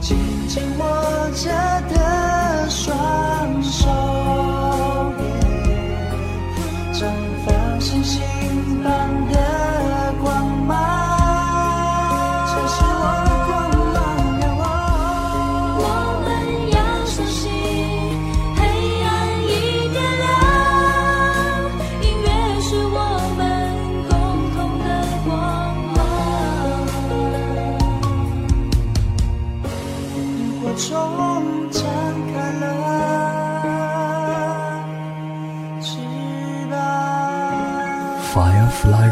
紧紧握着的双手，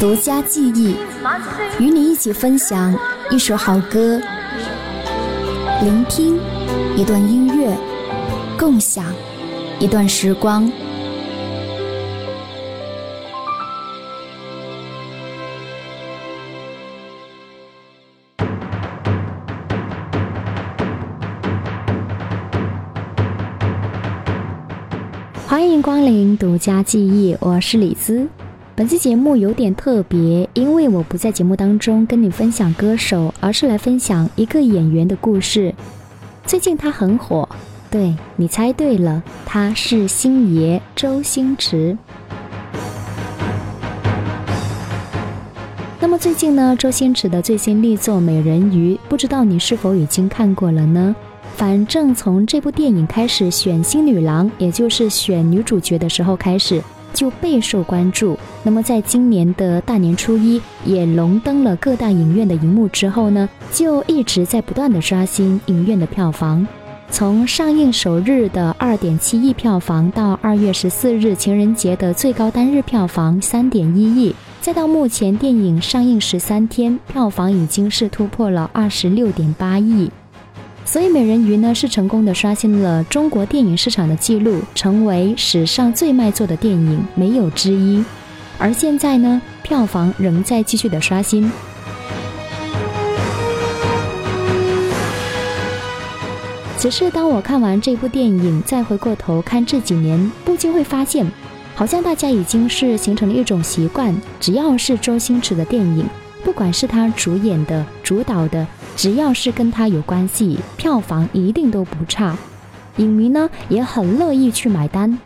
独家记忆，与你一起分享一首好歌，聆听一段音乐，共享一段时光。欢迎光临独家记忆，我是李兹。本期节目有点特别，因为我不在节目当中跟你分享歌手，而是来分享一个演员的故事。最近他很火，对你猜对了，他是星爷周星驰。那么最近呢，周星驰的最新力作《美人鱼》，不知道你是否已经看过了呢？反正从这部电影开始选新女郎，也就是选女主角的时候开始，就备受关注。那么在今年的大年初一，也荣登了各大影院的荧幕之后呢，就一直在不断的刷新影院的票房。从上映首日的二点七亿票房，到二月十四日情人节的最高单日票房三点一亿，再到目前电影上映十三天，票房已经是突破了二十六点八亿。所以《美人鱼》呢是成功的刷新了中国电影市场的记录，成为史上最卖座的电影，没有之一。而现在呢，票房仍在继续的刷新。只是当我看完这部电影，再回过头看这几年，不禁会发现，好像大家已经是形成了一种习惯，只要是周星驰的电影，不管是他主演的、主导的，只要是跟他有关系，票房一定都不差。影迷呢也很乐意去买单。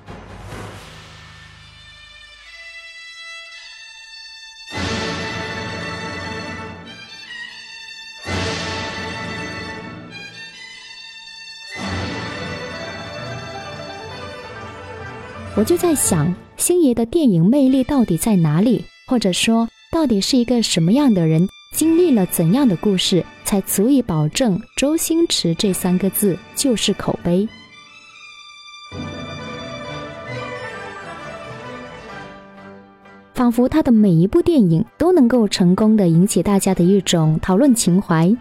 我就在想，星爷的电影魅力到底在哪里？或者说，到底是一个什么样的人，经历了怎样的故事，才足以保证周星驰这三个字就是口碑？仿佛他的每一部电影都能够成功的引起大家的一种讨论情怀。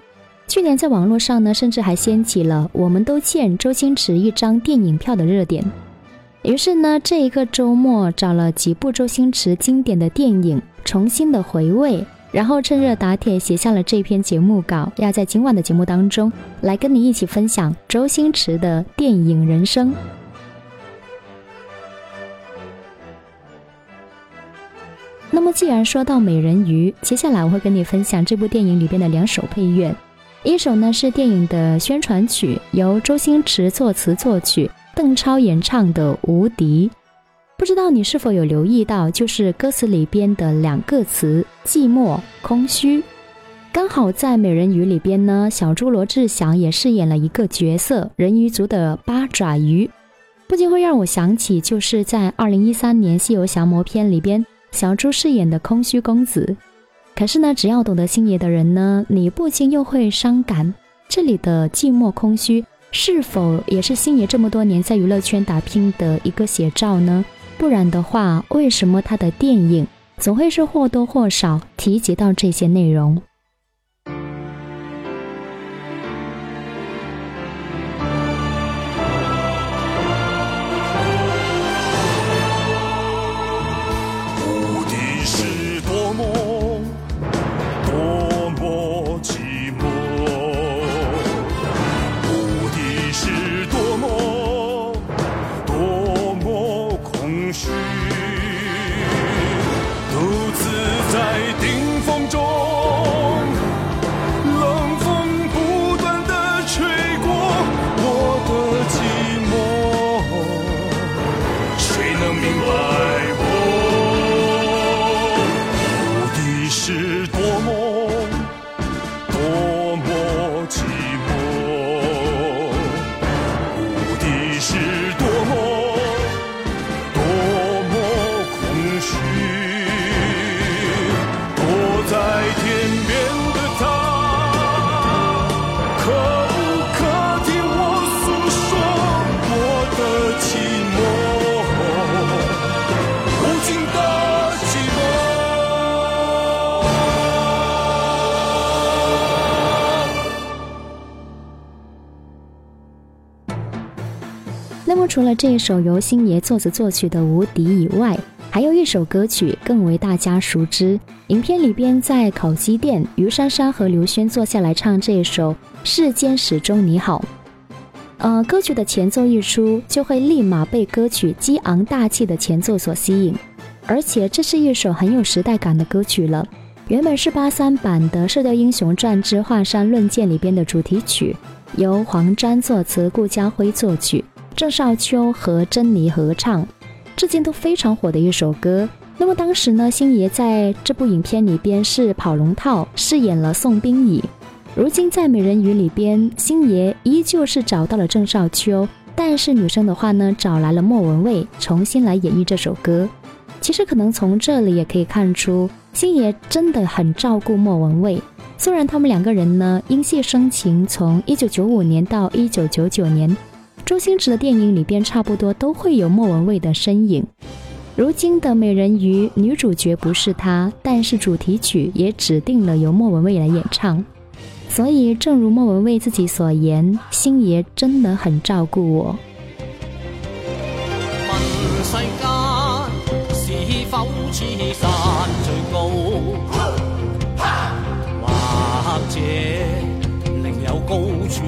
去年在网络上呢，甚至还掀起了“我们都欠周星驰一张电影票”的热点。于是呢，这一个周末找了几部周星驰经典的电影，重新的回味，然后趁热打铁写下了这篇节目稿，要在今晚的节目当中来跟你一起分享周星驰的电影人生。那么，既然说到美人鱼，接下来我会跟你分享这部电影里边的两首配乐，一首呢是电影的宣传曲，由周星驰作词作曲。邓超演唱的《无敌》，不知道你是否有留意到，就是歌词里边的两个词“寂寞”“空虚”。刚好在《美人鱼》里边呢，小猪罗志祥也饰演了一个角色——人鱼族的八爪鱼，不禁会让我想起，就是在二零一三年《西游降魔篇》里边，小猪饰演的空虚公子。可是呢，只要懂得星爷的人呢，你不禁又会伤感。这里的寂寞空虚，是否也是星爷这么多年在娱乐圈打拼的一个写照呢？不然的话，为什么他的电影总会是或多或少提及到这些内容？除了这一首由星爷作词作曲的《无敌》以外，还有一首歌曲更为大家熟知。影片里边在烤鸡店，于珊珊和刘轩坐下来唱这首《世间始终你好》。呃，歌曲的前奏一出，就会立马被歌曲激昂大气的前奏所吸引，而且这是一首很有时代感的歌曲了。原本是八三版的《射雕英雄传之华山论剑》里边的主题曲，由黄沾作词，顾嘉辉作曲。郑少秋和珍妮合唱，至今都非常火的一首歌。那么当时呢，星爷在这部影片里边是跑龙套，饰演了宋冰乙。如今在《美人鱼》里边，星爷依旧是找到了郑少秋，但是女生的话呢，找来了莫文蔚重新来演绎这首歌。其实可能从这里也可以看出，星爷真的很照顾莫文蔚。虽然他们两个人呢，因戏生情，从一九九五年到一九九九年。周星驰的电影里边差不多都会有莫文蔚的身影。如今的《美人鱼》女主角不是她，但是主题曲也指定了由莫文蔚来演唱。所以，正如莫文蔚自己所言，星爷真的很照顾我。问世间是否此山最高，或者另有高处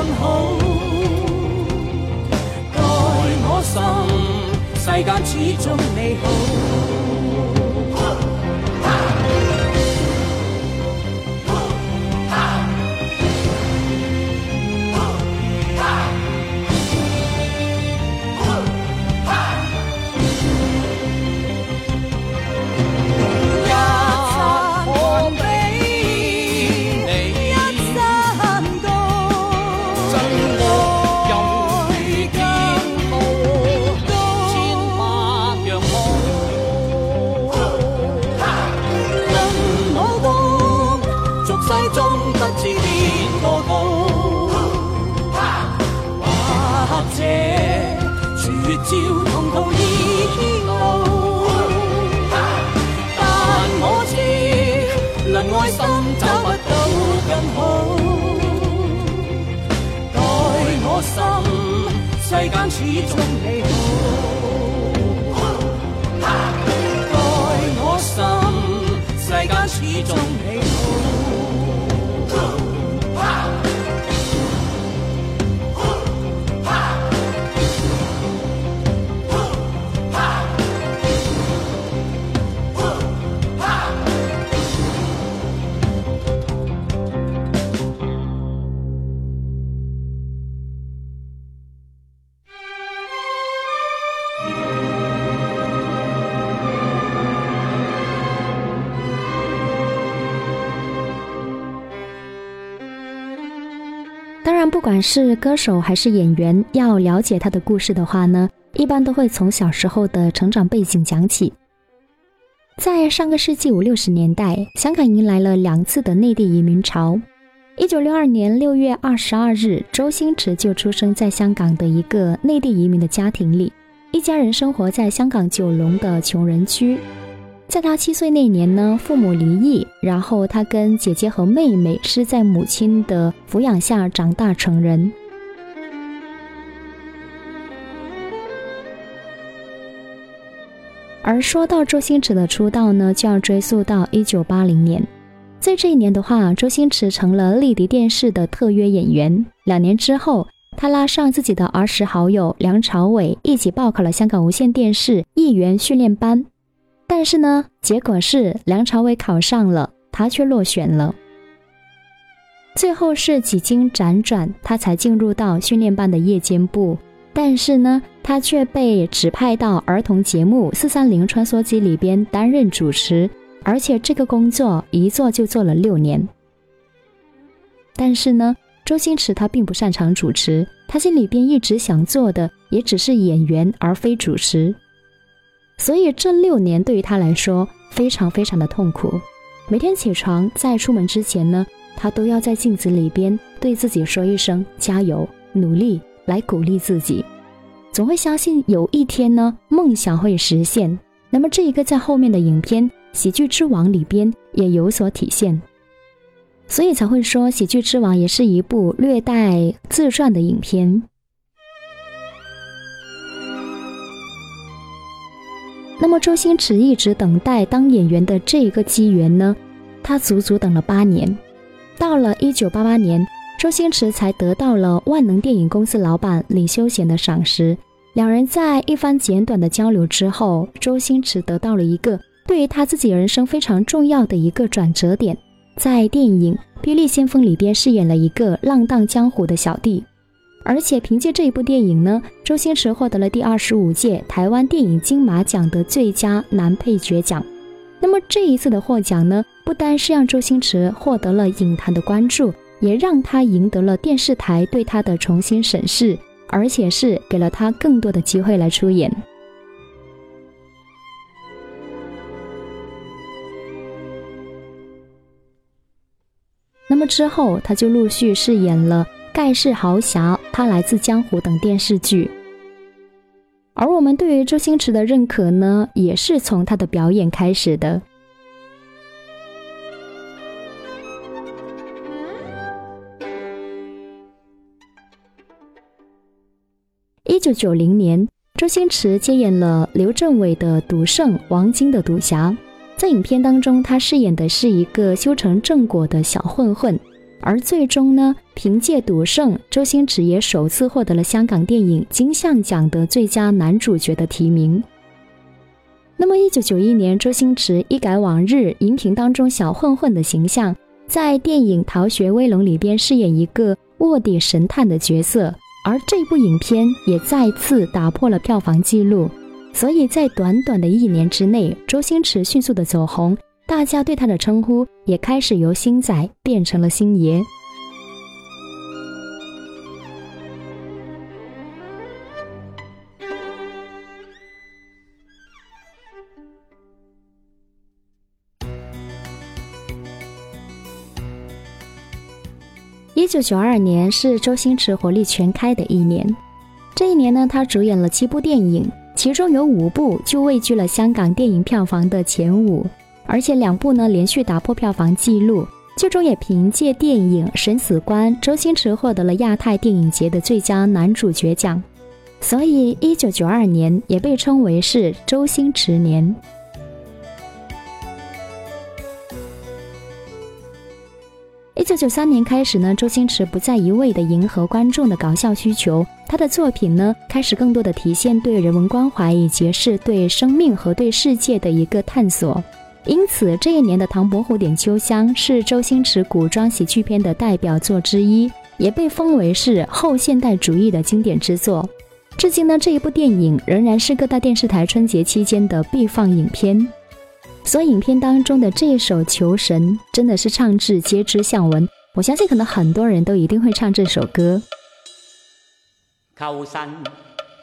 更好。待我心世间始终美好。照同途异路。但我知，能爱心找不到更好。待我心，世间始终美好。待我心，世间始终美好。是歌手还是演员，要了解他的故事的话呢，一般都会从小时候的成长背景讲起。在上个世纪五六十年代，香港迎来了两次的内地移民潮。一九六二年六月二十二日，周星驰就出生在香港的一个内地移民的家庭里，一家人生活在香港九龙的穷人区。在他七岁那年呢，父母离异，然后他跟姐姐和妹妹是在母亲的抚养下长大成人。而说到周星驰的出道呢，就要追溯到一九八零年，在这一年的话，周星驰成了丽迪电视的特约演员。两年之后，他拉上自己的儿时好友梁朝伟一起报考了香港无线电视艺员训练班。但是呢，结果是梁朝伟考上了，他却落选了。最后是几经辗转，他才进入到训练班的夜间部。但是呢，他却被指派到儿童节目《四三零穿梭机》里边担任主持，而且这个工作一做就做了六年。但是呢，周星驰他并不擅长主持，他心里边一直想做的也只是演员，而非主持。所以这六年对于他来说非常非常的痛苦。每天起床在出门之前呢，他都要在镜子里边对自己说一声加油、努力，来鼓励自己，总会相信有一天呢梦想会实现。那么这一个在后面的影片《喜剧之王》里边也有所体现，所以才会说《喜剧之王》也是一部略带自传的影片。那么周星驰一直等待当演员的这一个机缘呢，他足足等了八年。到了一九八八年，周星驰才得到了万能电影公司老板李修贤的赏识。两人在一番简短的交流之后，周星驰得到了一个对于他自己人生非常重要的一个转折点，在电影《霹雳先锋》里边饰演了一个浪荡江湖的小弟。而且凭借这一部电影呢，周星驰获得了第二十五届台湾电影金马奖的最佳男配角奖。那么这一次的获奖呢，不单是让周星驰获得了影坛的关注，也让他赢得了电视台对他的重新审视，而且是给了他更多的机会来出演。那么之后，他就陆续饰演了。盖世豪侠，他来自江湖等电视剧，而我们对于周星驰的认可呢，也是从他的表演开始的。一九九零年，周星驰接演了刘镇伟的《赌圣》，王晶的《赌侠》。在影片当中，他饰演的是一个修成正果的小混混。而最终呢，凭借《赌圣》，周星驰也首次获得了香港电影金像奖的最佳男主角的提名。那么，一九九一年，周星驰一改往日荧屏当中小混混的形象，在电影《逃学威龙》里边饰演一个卧底神探的角色，而这部影片也再次打破了票房纪录。所以在短短的一年之内，周星驰迅速的走红。大家对他的称呼也开始由星仔变成了星爷。一九九二年是周星驰火力全开的一年。这一年呢，他主演了七部电影，其中有五部就位居了香港电影票房的前五，而且两部呢连续打破票房纪录。最终也凭借电影《审死官》，周星驰获得了亚太电影节的最佳男主角奖。所以，一九九二年也被称为是周星驰年。一九九三年开始呢，周星驰不再一味的迎合观众的搞笑需求，他的作品呢开始更多的体现对人文关怀以及是对生命和对世界的一个探索。因此，这一年的《唐伯虎点秋香》是周星驰古装喜剧片的代表作之一，也被封为是后现代主义的经典之作。至今呢，这一部电影仍然是各大电视台春节期间的必放影片。所以，影片当中的这一首《求神》真的是唱至皆知向闻。我相信，可能很多人都一定会唱这首歌。求神，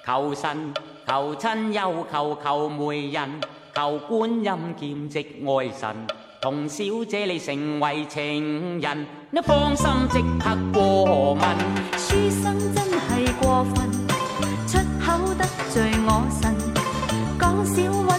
求神，求亲又求求媒人。求观音剑直爱神，同小姐你成为情人，你放心即刻过问。书生真系过分，出口得罪我神，讲笑话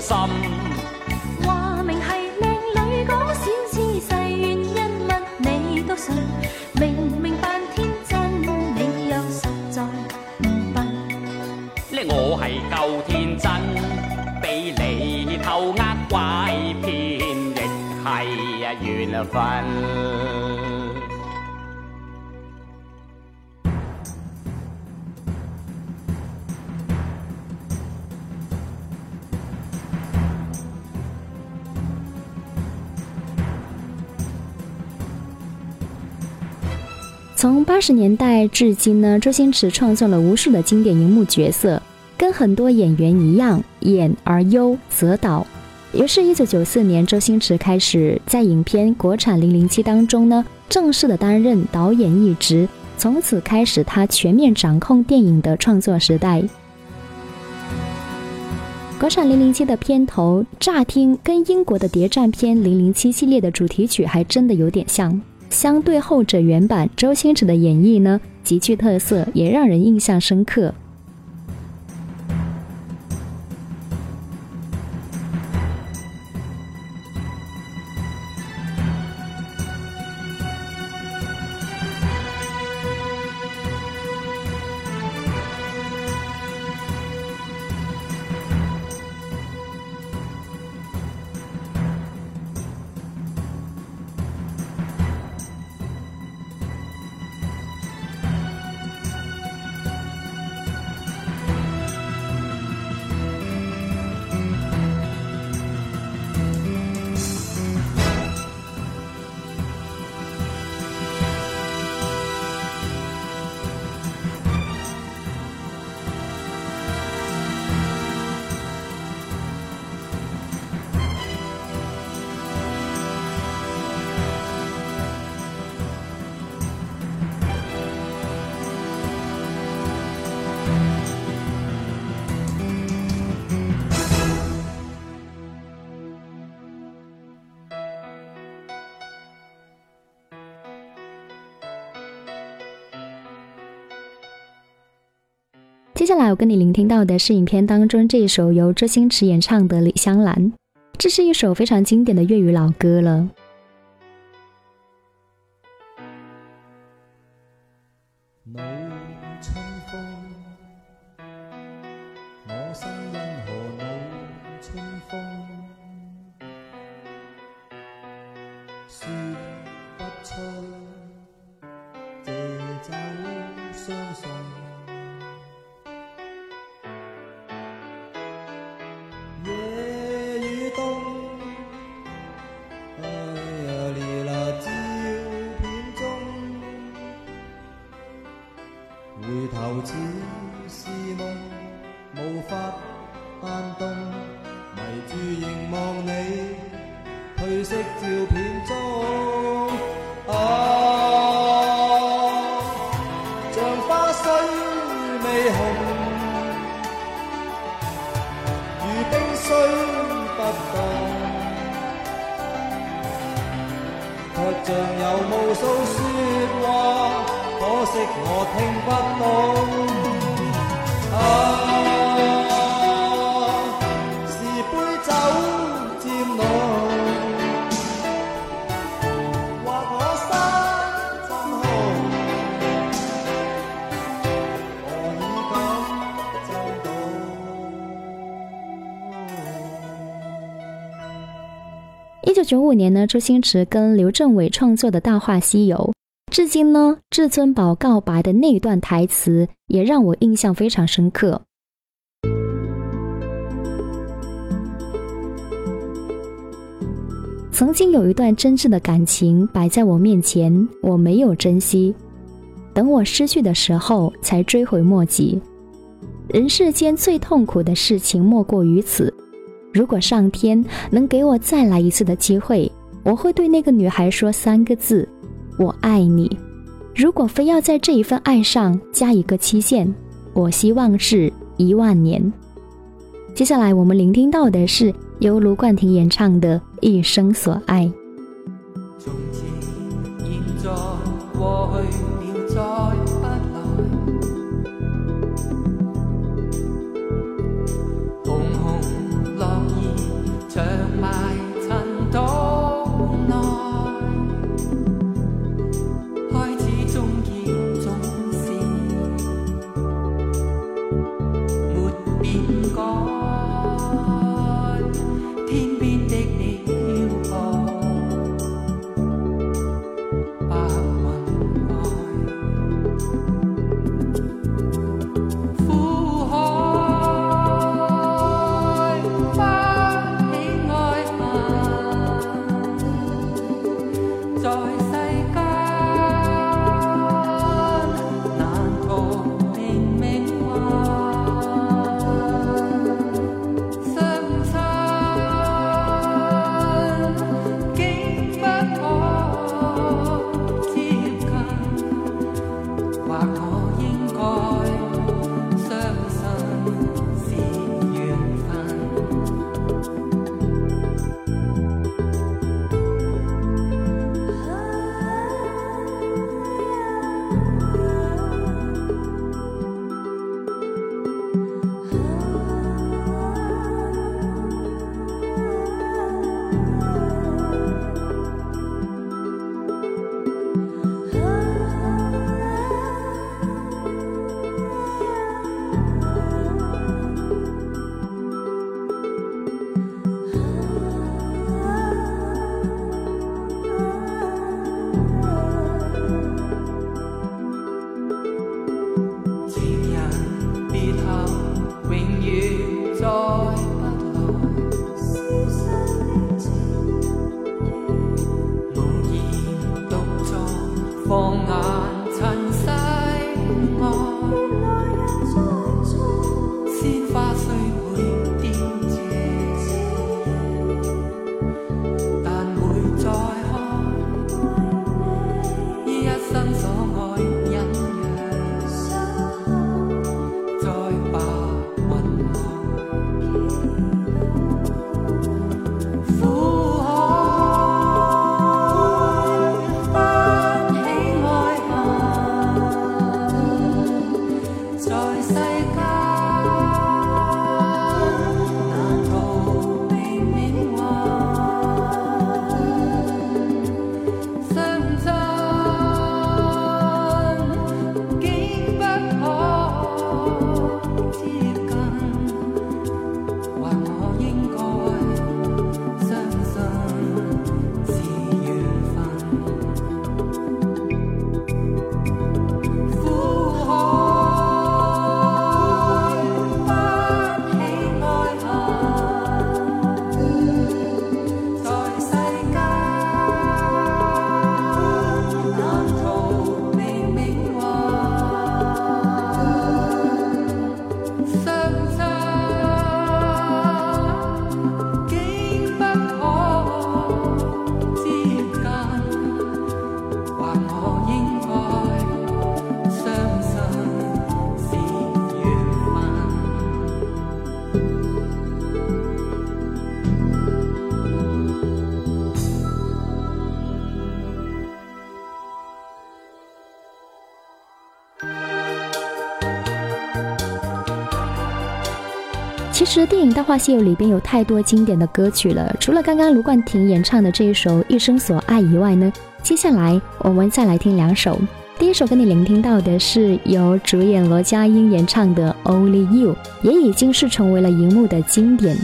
心，话明系靓女讲小姿势，原因乜你都信，明明扮天真，你又实在唔笨。呢我系够天真，俾你偷呃拐骗，亦系啊缘分。从八十年代至今呢，周星驰创作了无数的经典荧幕角色，跟很多演员一样，演而优则导。于是，一九九四年，周星驰开始在影片《国产零零七》当中呢，正式的担任导演一职。从此开始，他全面掌控电影的创作时代。国产零零七的片头乍听跟英国的谍战片零零七系列的主题曲还真的有点像。相对后者原版，周星驰的演绎呢极具特色，也让人印象深刻。接下来我跟你聆听到的是影片当中这一首由周星驰演唱的《李香兰》，这是一首非常经典的粤语老歌了。九五年呢，周星驰跟刘镇伟创作的《大话西游》，至今呢，至尊宝告白的那一段台词也让我印象非常深刻。曾经有一段真挚的感情摆在我面前，我没有珍惜，等我失去的时候才追悔莫及。人世间最痛苦的事情莫过于此。如果上天能给我再来一次的机会，我会对那个女孩说三个字：“我爱你。”如果非要在这一份爱上加一个期限，我希望是一万年。接下来我们聆听到的是由卢冠廷演唱的《一生所爱》。从前、現在、过去了，实电影《大话西游》里边有太多经典的歌曲了，除了刚刚卢冠廷演唱的这一首《一生所爱》以外呢，接下来我们再来听两首。第一首跟你聆听到的是由主演罗家英演唱的《Only You》，也已经是成为了荧幕的经典。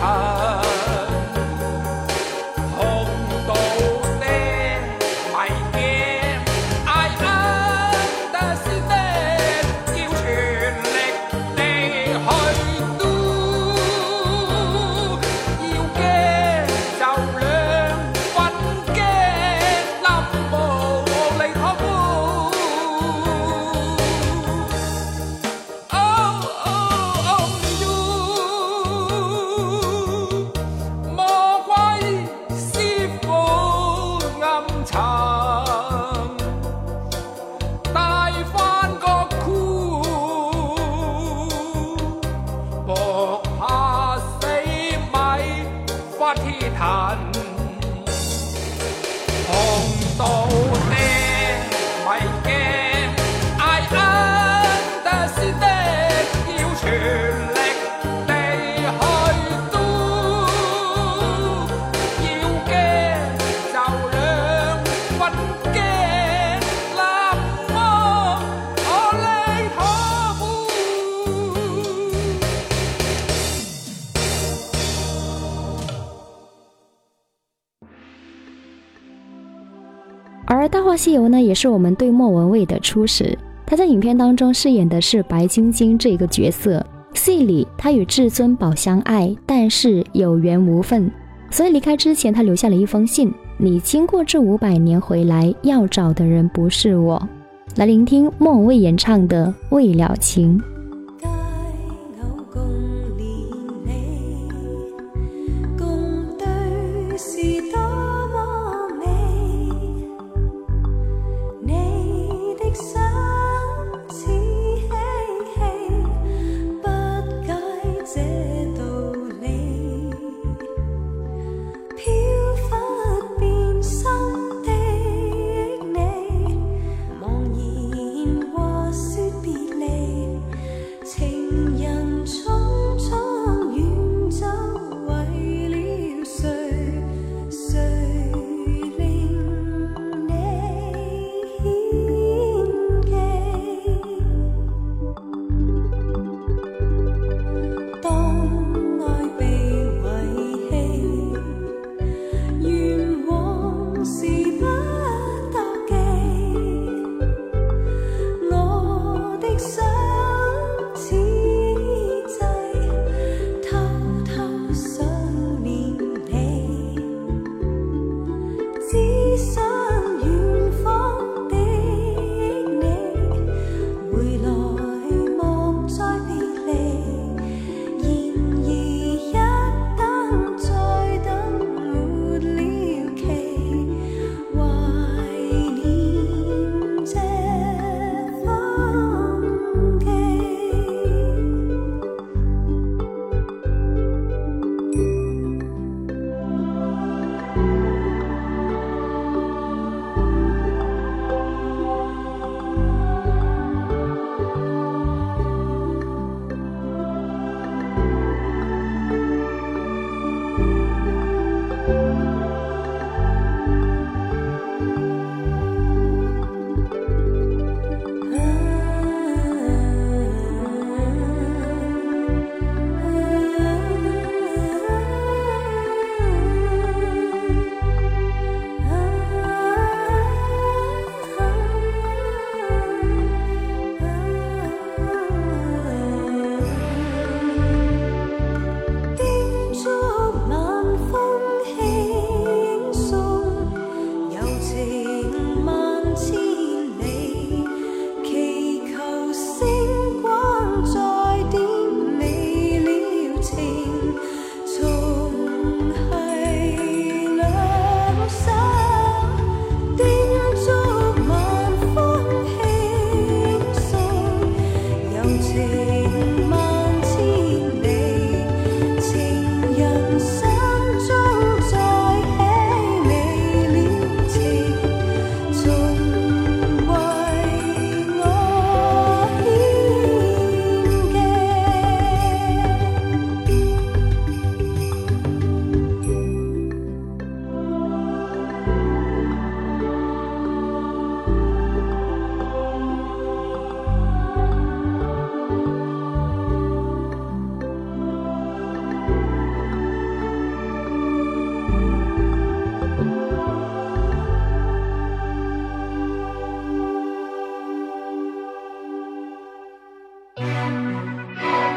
而《西游》呢，也是我们对莫文蔚的初始。他在影片当中饰演的是白晶晶这一个角色。戏里他与至尊宝相爱，但是有缘无分，所以离开之前，他留下了一封信：“你经过这五百年回来，要找的人不是我。”来聆听莫文蔚演唱的《未了情》。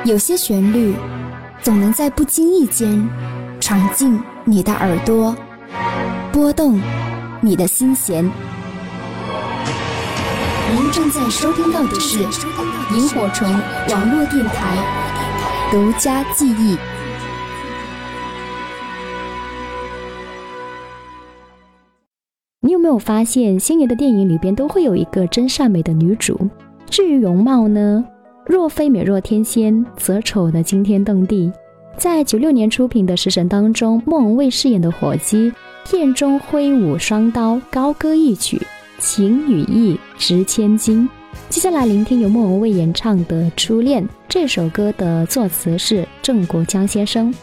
有些旋律，总能在不经意间闯进你的耳朵，拨动你的心弦。您正在收听到的是萤火虫网络电台独家记忆。你有没有发现，星爷的电影里边都会有一个真善美的女主？至于容貌呢？若非美若天仙，则丑得惊天动地。在九六年出品的《食神》当中，莫文蔚饰演的火鸡，片中挥舞双刀，高歌一曲，情与义值千金。接下来聆听由莫文蔚演唱的《初恋》这首歌的作词是郑国江先生。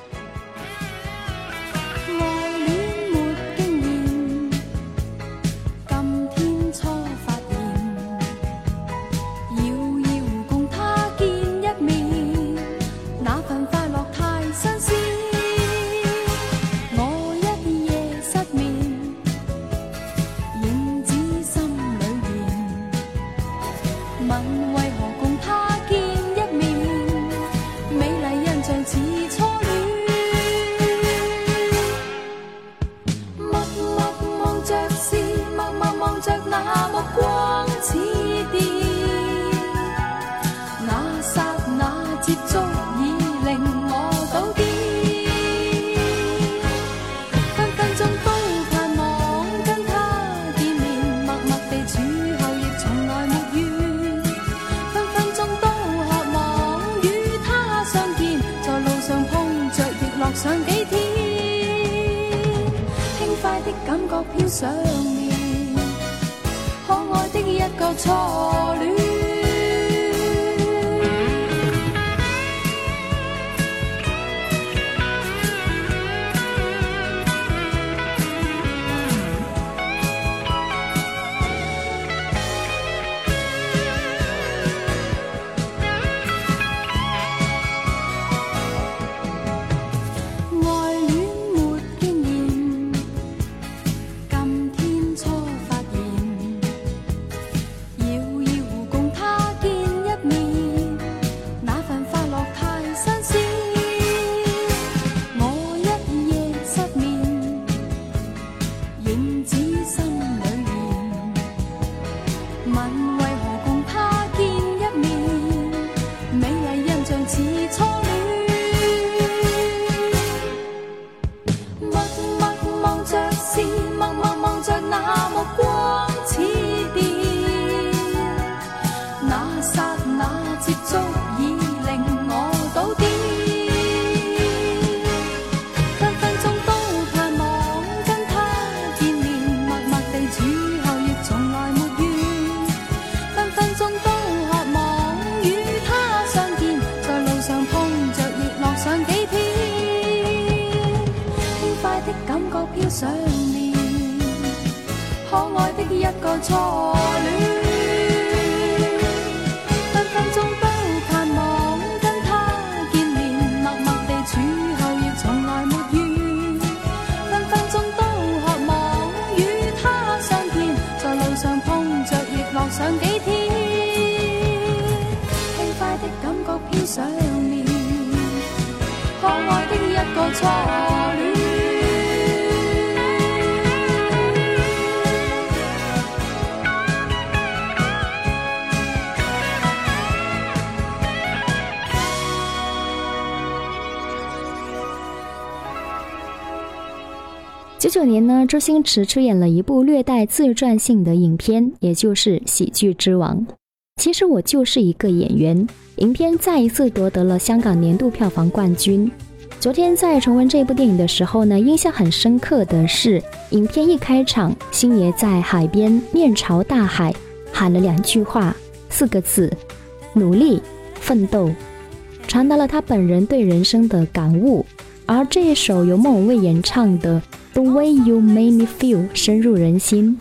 静静一个初恋，分分钟都盼望跟他见面，默默地处候亦从来没怨。分分钟都渴望与他相见，在路上碰着亦乐上几天，轻快的感觉偏想念，可爱的一个错。九年呢，周星驰出演了一部略带自传性的影片，也就是《喜剧之王》。其实我就是一个演员。影片再一次夺得了香港年度票房冠军。昨天在重温这部电影的时候呢，印象很深刻的是，影片一开场，星爷在海边面朝大海喊了两句话，四个字：努力奋斗，传达了他本人对人生的感悟。而这一首由莫文蔚演唱的。The way you made me feel 深入人心。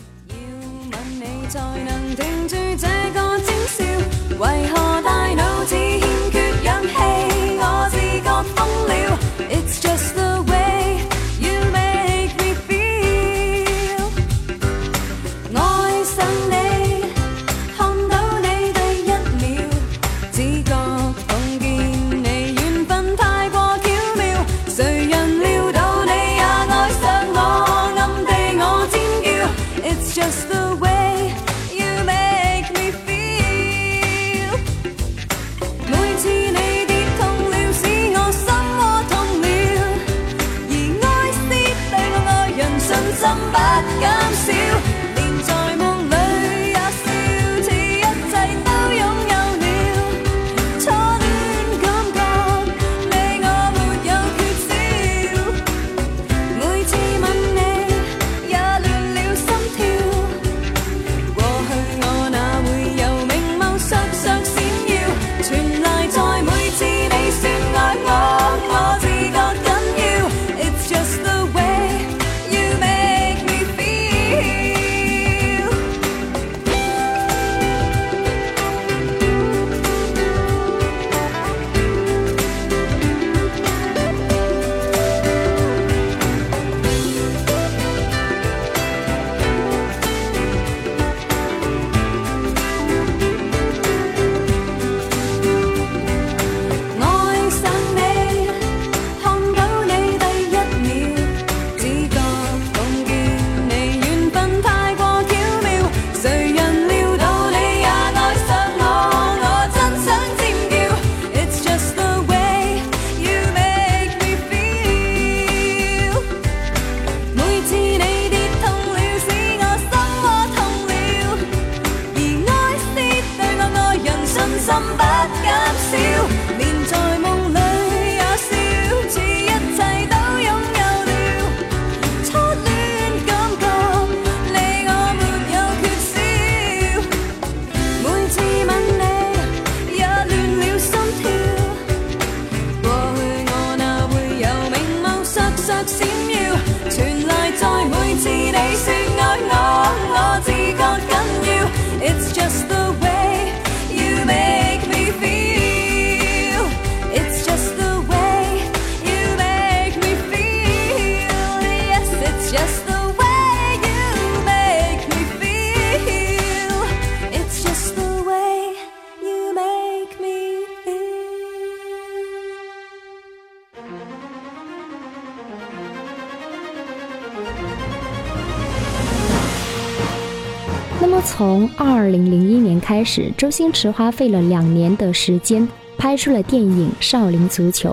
开始，周星驰花费了两年的时间拍出了电影《少林足球》。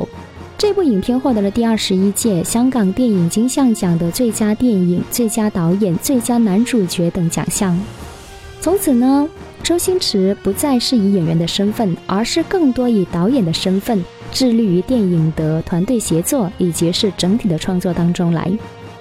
这部影片获得了第二十一届香港电影金像奖的最佳电影、最佳导演、最佳男主角等奖项。从此呢，周星驰不再是以演员的身份，而是更多以导演的身份，致力于电影的团队协作以及是整体的创作当中来。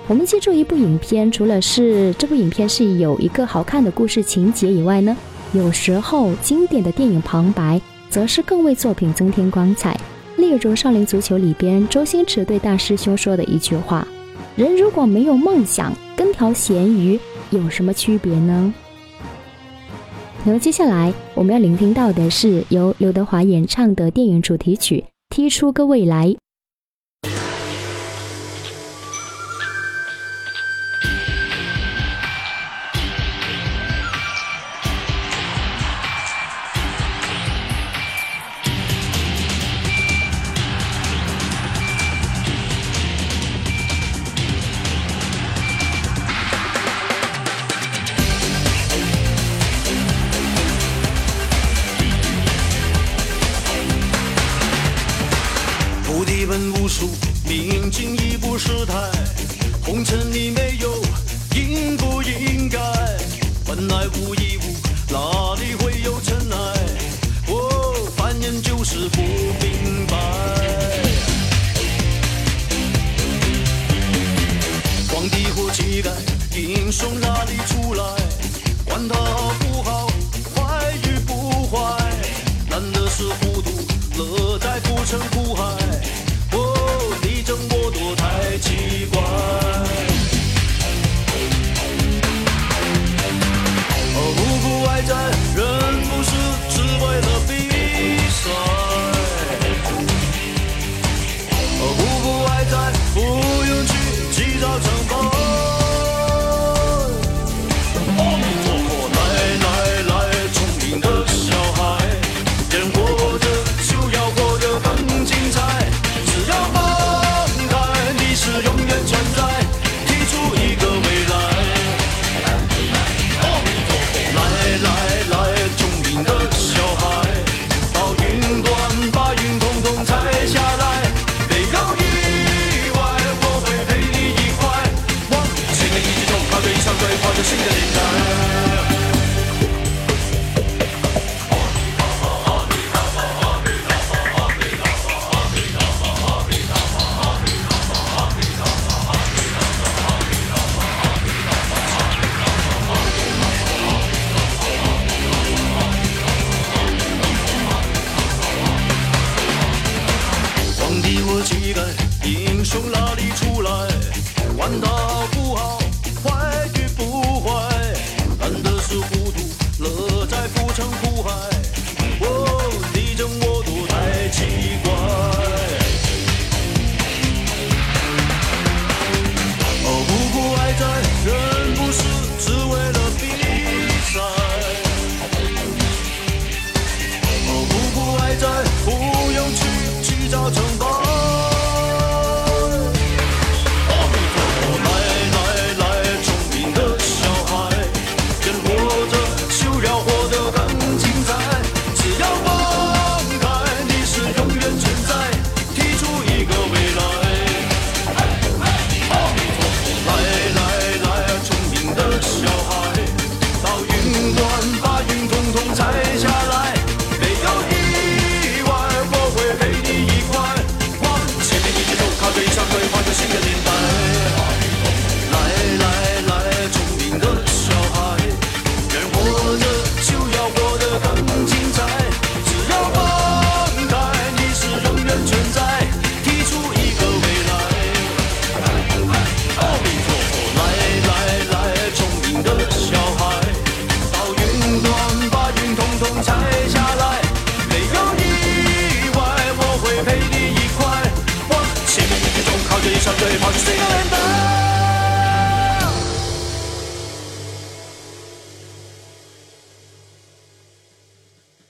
我们记住一部影片，除了是这部影片是有一个好看的故事情节以外呢，有时候经典的电影旁白，则是更为作品增添光彩。例如《少林足球》里边，周星驰对大师兄说的一句话：“人如果没有梦想，跟条咸鱼有什么区别呢？”那么接下来我们要聆听到的是由刘德华演唱的电影主题曲《踢出个未来》。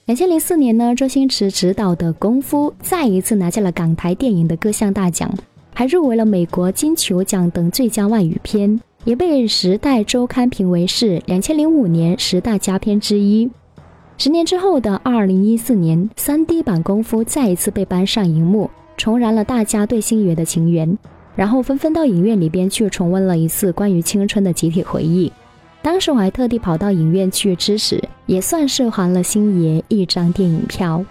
两千零四年呢，周星驰执导的《功夫》再一次拿下了港台电影的各项大奖，还入围了美国金球奖等最佳外语片。也被《时代周刊》评为是两千零五年十大佳片之一。十年之后的二零一四年，三 D 版《功夫》再一次被搬上荧幕，重燃了大家对星爷的情缘，然后纷纷到影院里边去重温了一次关于青春的集体回忆。当时我还特地跑到影院去支持，也算是还了星爷一张电影票。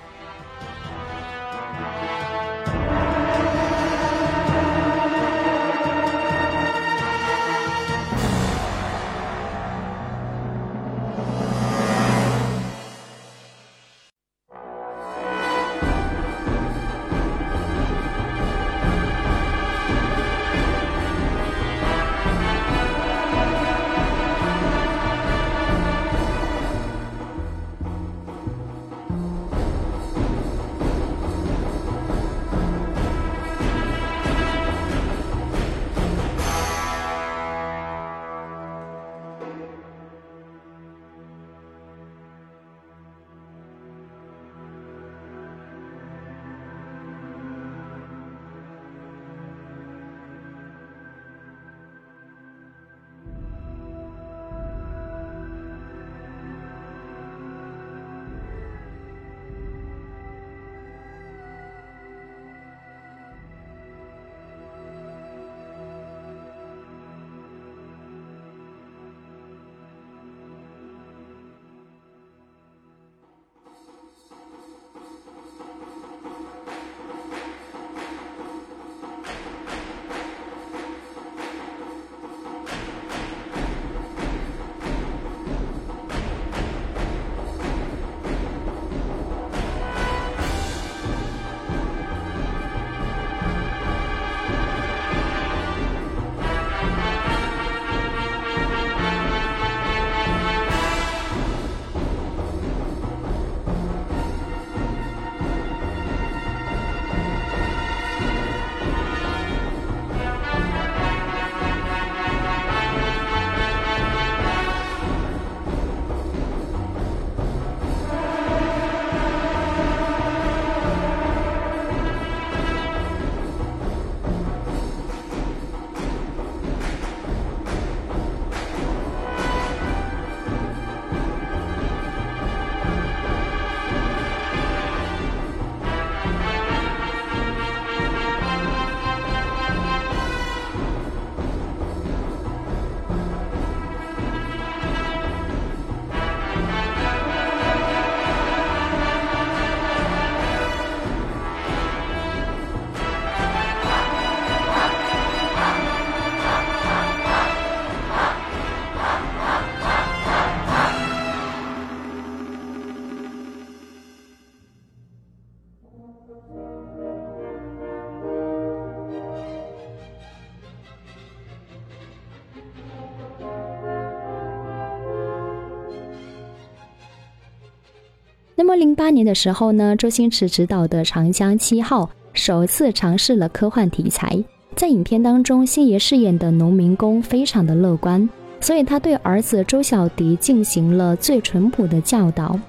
八年的时候呢，周星驰执导的《长江七号》首次尝试了科幻题材。在影片当中，星爷饰演的农民工非常的乐观，所以他对儿子周小迪进行了最淳朴的教导。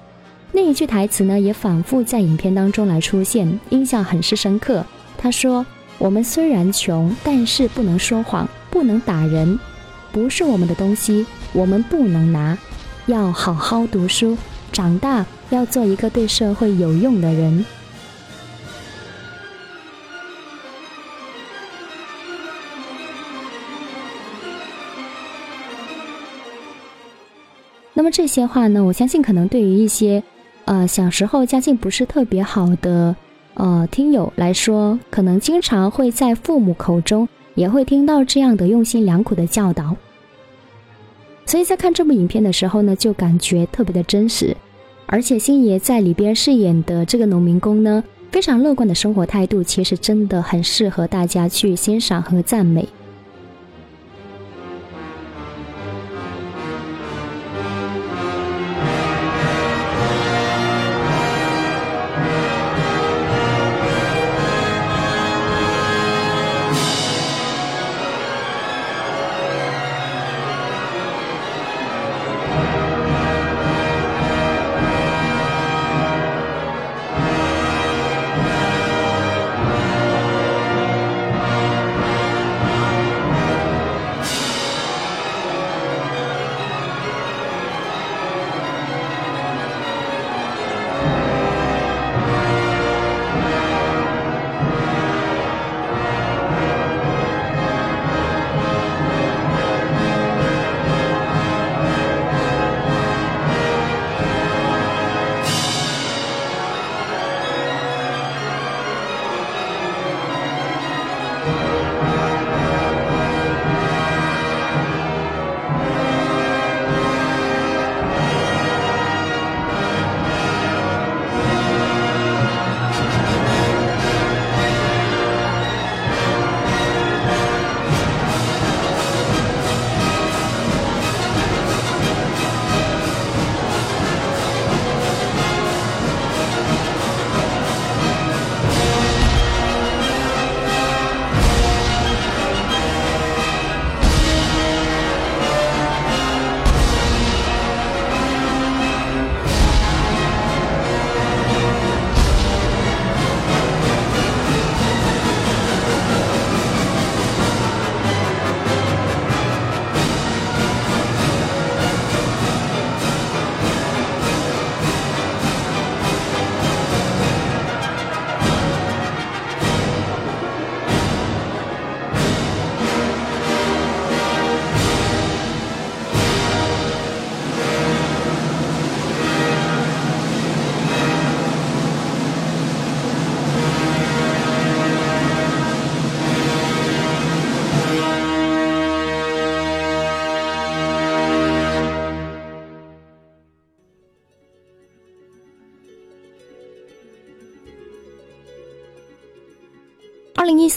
那一句台词呢，也反复在影片当中来出现，印象很是深刻。他说：“我们虽然穷，但是不能说谎，不能打人，不是我们的东西，我们不能拿，要好好读书，长大。”要做一个对社会有用的人。那么这些话呢，我相信可能对于一些呃小时候家境不是特别好的呃听友来说，可能经常会在父母口中也会听到这样的用心良苦的教导。所以在看这部影片的时候呢，就感觉特别的真实。而且星爷在里边饰演的这个农民工呢，非常乐观的生活态度，其实真的很适合大家去欣赏和赞美。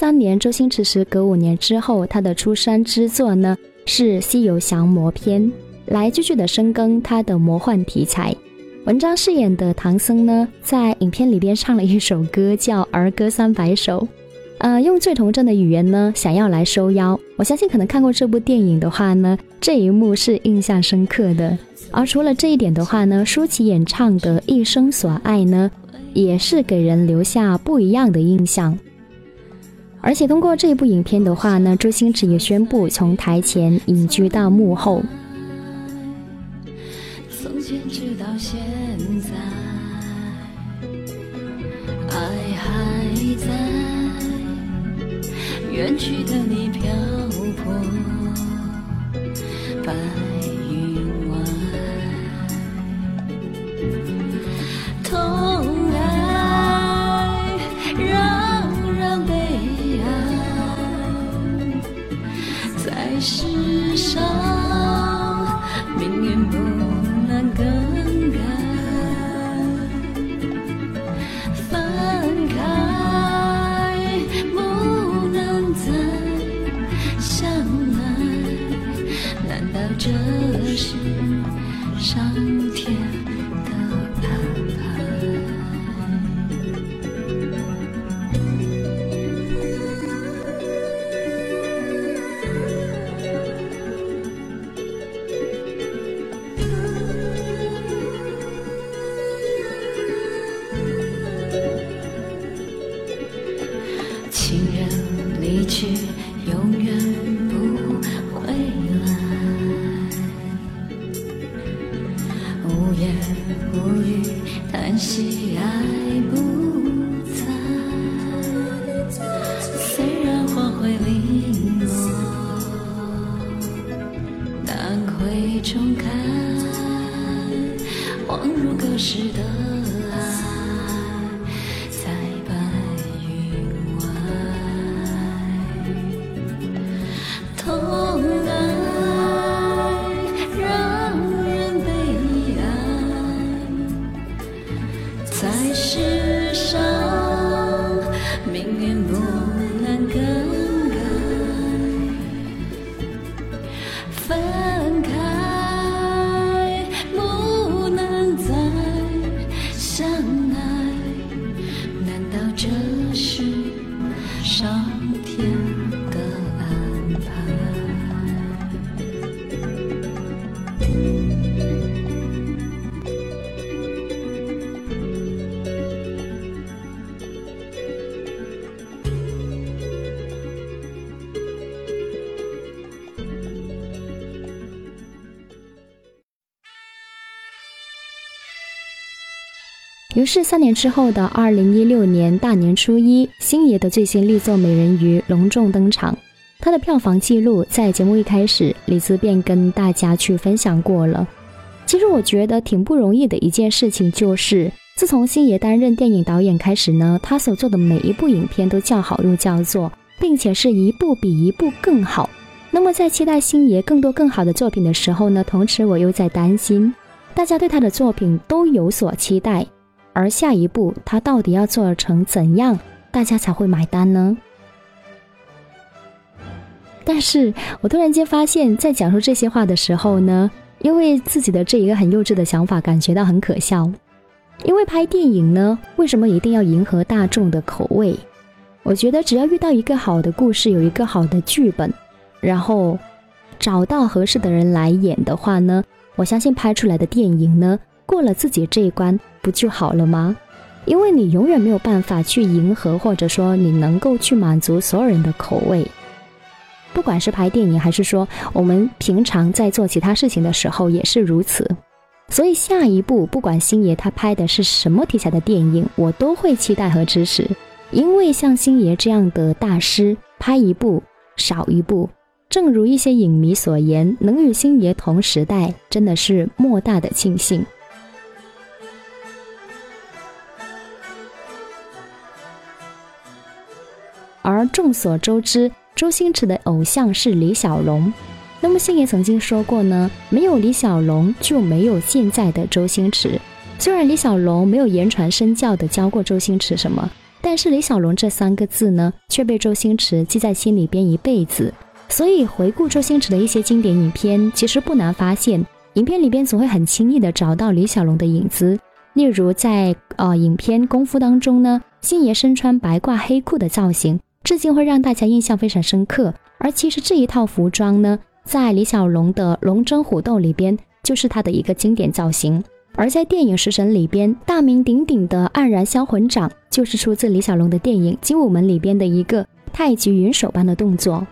三年，周星驰时隔五年之后，他的出山之作呢是《西游降魔篇》，来继续的深耕他的魔幻题材。文章饰演的唐僧呢，在影片里边唱了一首歌，叫《儿歌三百首》，呃，用最童真的语言呢，想要来收妖。我相信可能看过这部电影的话呢，这一幕是印象深刻的。而除了这一点的话呢，舒淇演唱的《一生所爱》呢，也是给人留下不一样的印象。而且通过这部影片的话呢，周星驰也宣布从台前隐居到幕后。从前直到现在，爱还在，远去的你漂泊于是三年之后的二零一六年大年初一，星爷的最新力作《美人鱼》隆重登场。他的票房记录在节目一开始，李子便跟大家去分享过了。其实我觉得挺不容易的一件事情，就是自从星爷担任电影导演开始呢，他所做的每一部影片都叫好又叫座，并且是一部比一部更好。那么在期待星爷更多更好的作品的时候呢，同时我又在担心，大家对他的作品都有所期待。而下一步他到底要做成怎样，大家才会买单呢？但是我突然间发现，在讲述这些话的时候呢，因为自己的这一个很幼稚的想法，感觉到很可笑。因为拍电影呢，为什么一定要迎合大众的口味？我觉得只要遇到一个好的故事，有一个好的剧本，然后找到合适的人来演的话呢，我相信拍出来的电影呢，过了自己这一关。不就好了吗？因为你永远没有办法去迎合，或者说你能够去满足所有人的口味。不管是拍电影，还是说我们平常在做其他事情的时候，也是如此。所以下一步，不管星爷他拍的是什么题材的电影，我都会期待和支持。因为像星爷这样的大师，拍一部少一部，正如一些影迷所言，能与星爷同时代，真的是莫大的庆幸。而众所周知，周星驰的偶像是李小龙。那么星爷曾经说过呢，没有李小龙就没有现在的周星驰。虽然李小龙没有言传身教的教过周星驰什么，但是李小龙这三个字呢，却被周星驰记在心里边一辈子。所以回顾周星驰的一些经典影片，其实不难发现，影片里边总会很轻易的找到李小龙的影子。例如在呃影片《功夫》当中呢，星爷身穿白褂黑裤的造型，至今会让大家印象非常深刻。而其实这一套服装呢，在李小龙的《龙争虎斗》里边，就是他的一个经典造型。而在电影《食神》里边，大名鼎鼎的黯然销魂掌，就是出自李小龙的电影《精武门》里边的一个太极云手般的动作。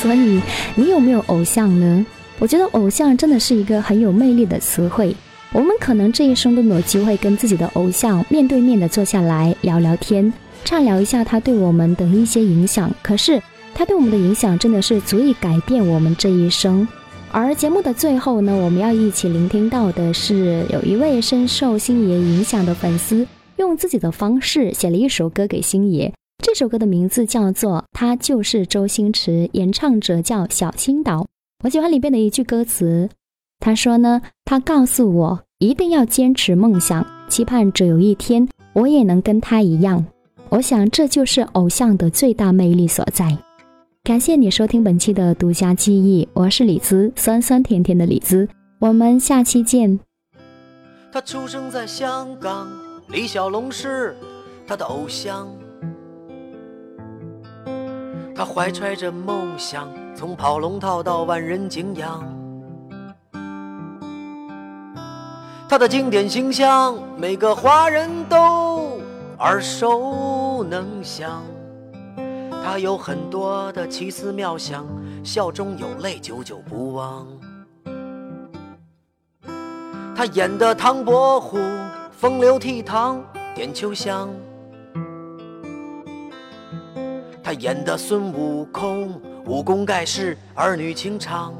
所以，你有没有偶像呢？我觉得偶像真的是一个很有魅力的词汇。我们可能这一生都没有机会跟自己的偶像面对面的坐下来聊聊天，畅聊一下他对我们的一些影响。可是，他对我们的影响真的是足以改变我们这一生。而节目的最后呢，我们要一起聆听到的是有一位深受星爷影响的粉丝，用自己的方式写了一首歌给星爷。这首歌的名字叫做《他就是周星驰》，演唱者叫小青岛。我喜欢里边的一句歌词，他说呢：“他告诉我一定要坚持梦想，期盼着有一天我也能跟他一样。”我想这就是偶像的最大魅力所在。感谢你收听本期的独家记忆，我是李子，酸酸甜甜的李子，我们下期见。他出生在香港，李小龙是他的偶像。他怀揣着梦想，从跑龙套到万人敬仰。他的经典形象，每个华人都耳熟能详。他有很多的奇思妙想，笑中有泪，久久不忘。他演的唐伯虎，风流倜傥，点秋香。他演的孙悟空，武功盖世，儿女情长。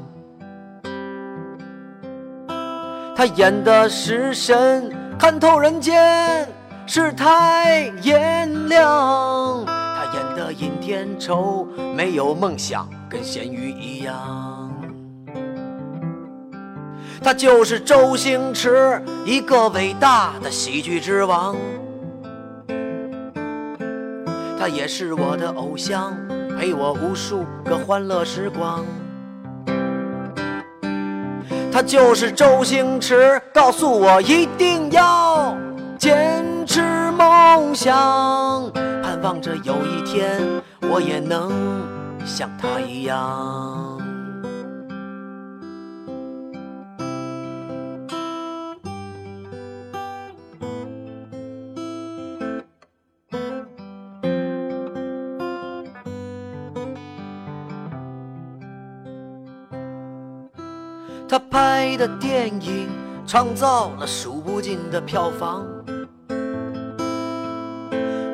他演的食神，看透人间世态炎凉。他演的尹天仇，没有梦想，跟咸鱼一样。他就是周星驰，一个伟大的喜剧之王。他也是我的偶像，陪我无数个欢乐时光。他就是周星驰，告诉我一定要坚持梦想，盼望着有一天我也能像他一样。的电影创造了数不尽的票房，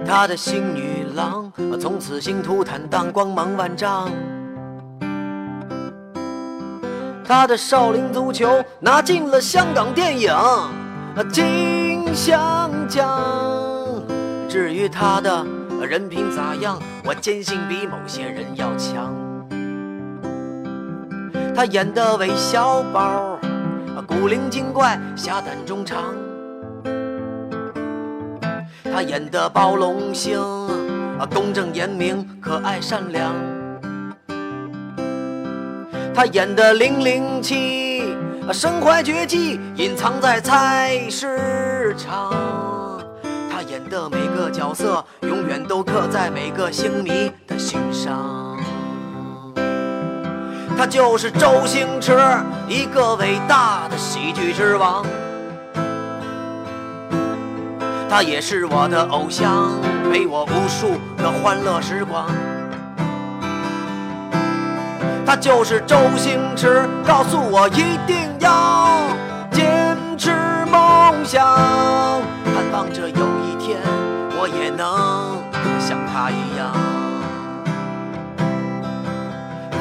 他的新女郎从此星途坦荡，光芒万丈。他的少林足球拿进了香港电影金像奖。至于他的人品咋样，我坚信比某些人要强。他演的韦小宝，古灵精怪，侠胆忠肠；他演的包龙星，啊公正严明，可爱善良；他演的零零七，身怀绝技，隐藏在菜市场；他演的每个角色，永远都刻在每个星迷的心上。他就是周星驰，一个伟大的喜剧之王。他也是我的偶像，陪我无数个欢乐时光。他就是周星驰，告诉我一定要坚持梦想，盼望着有一天我也能像他一样。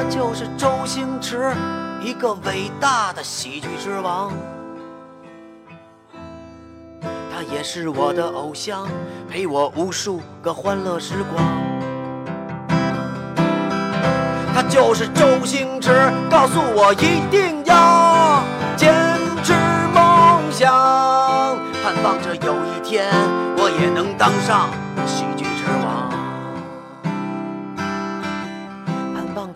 他就是周星驰，一个伟大的喜剧之王。他也是我的偶像，陪我无数个欢乐时光。他就是周星驰，告诉我一定要坚持梦想，盼望着有一天我也能当上喜剧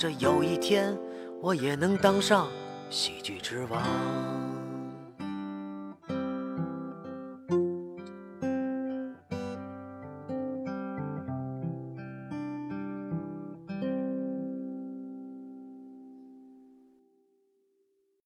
着有一天我也能当上喜剧之王。